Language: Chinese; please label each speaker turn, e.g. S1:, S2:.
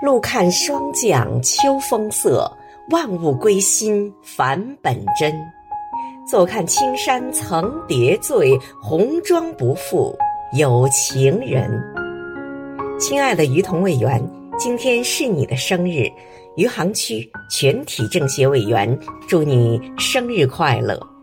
S1: 路看霜降秋风色，万物归心返本真。坐看青山层叠醉，红妆不负有情人。亲爱的于同委员，今天是你的生日，余杭区全体政协委员祝你生日快乐。